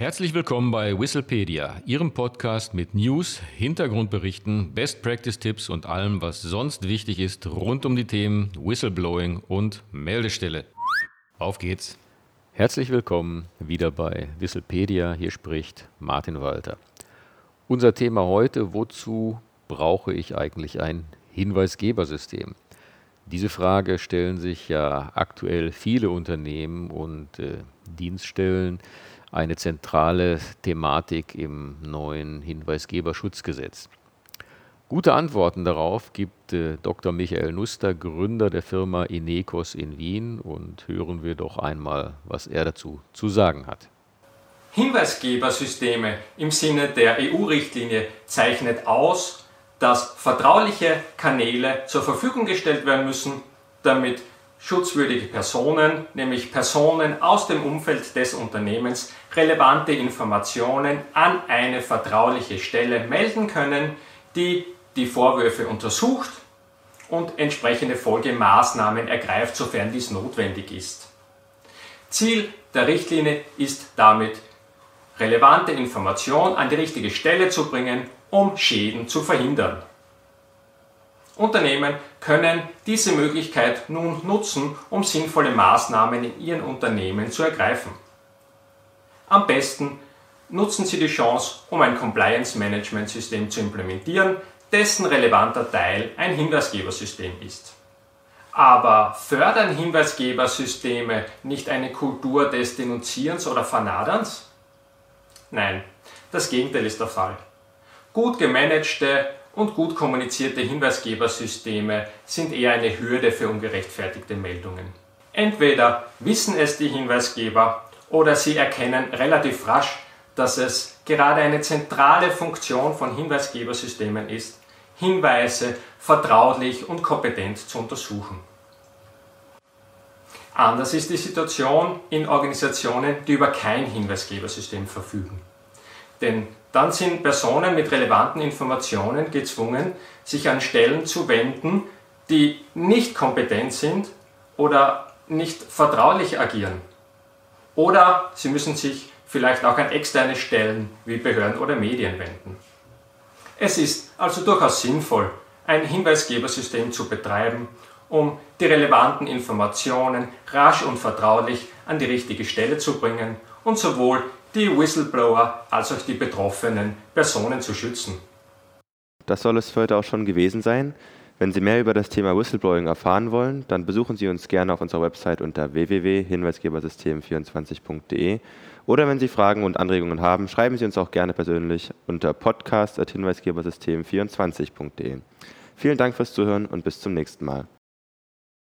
Herzlich willkommen bei Whistlepedia, Ihrem Podcast mit News, Hintergrundberichten, Best Practice Tipps und allem, was sonst wichtig ist rund um die Themen Whistleblowing und Meldestelle. Auf geht's! Herzlich willkommen wieder bei Whistlepedia. Hier spricht Martin Walter. Unser Thema heute: Wozu brauche ich eigentlich ein Hinweisgebersystem? Diese Frage stellen sich ja aktuell viele Unternehmen und äh, Dienststellen eine zentrale Thematik im neuen Hinweisgeberschutzgesetz. Gute Antworten darauf gibt äh, Dr. Michael Nuster, Gründer der Firma Inekos in Wien. Und hören wir doch einmal, was er dazu zu sagen hat. Hinweisgebersysteme im Sinne der EU-Richtlinie zeichnet aus, dass vertrauliche Kanäle zur Verfügung gestellt werden müssen, damit schutzwürdige Personen, nämlich Personen aus dem Umfeld des Unternehmens, relevante Informationen an eine vertrauliche Stelle melden können, die die Vorwürfe untersucht und entsprechende Folgemaßnahmen ergreift, sofern dies notwendig ist. Ziel der Richtlinie ist damit, relevante Informationen an die richtige Stelle zu bringen, um Schäden zu verhindern. Unternehmen können diese Möglichkeit nun nutzen, um sinnvolle Maßnahmen in ihren Unternehmen zu ergreifen. Am besten nutzen Sie die Chance, um ein Compliance-Management-System zu implementieren, dessen relevanter Teil ein Hinweisgebersystem ist. Aber fördern Hinweisgebersysteme nicht eine Kultur des Denunzierens oder Vernaderns? Nein, das Gegenteil ist der Fall. Gut gemanagte und gut kommunizierte Hinweisgebersysteme sind eher eine Hürde für ungerechtfertigte Meldungen. Entweder wissen es die Hinweisgeber oder sie erkennen relativ rasch, dass es gerade eine zentrale Funktion von Hinweisgebersystemen ist, Hinweise vertraulich und kompetent zu untersuchen. Anders ist die Situation in Organisationen, die über kein Hinweisgebersystem verfügen. Denn dann sind Personen mit relevanten Informationen gezwungen, sich an Stellen zu wenden, die nicht kompetent sind oder nicht vertraulich agieren. Oder sie müssen sich vielleicht auch an externe Stellen wie Behörden oder Medien wenden. Es ist also durchaus sinnvoll, ein Hinweisgebersystem zu betreiben, um die relevanten Informationen rasch und vertraulich an die richtige Stelle zu bringen und sowohl die Whistleblower als auch die betroffenen Personen zu schützen. Das soll es für heute auch schon gewesen sein. Wenn Sie mehr über das Thema Whistleblowing erfahren wollen, dann besuchen Sie uns gerne auf unserer Website unter www.hinweisgebersystem24.de oder wenn Sie Fragen und Anregungen haben, schreiben Sie uns auch gerne persönlich unter podcast.hinweisgebersystem24.de. Vielen Dank fürs Zuhören und bis zum nächsten Mal.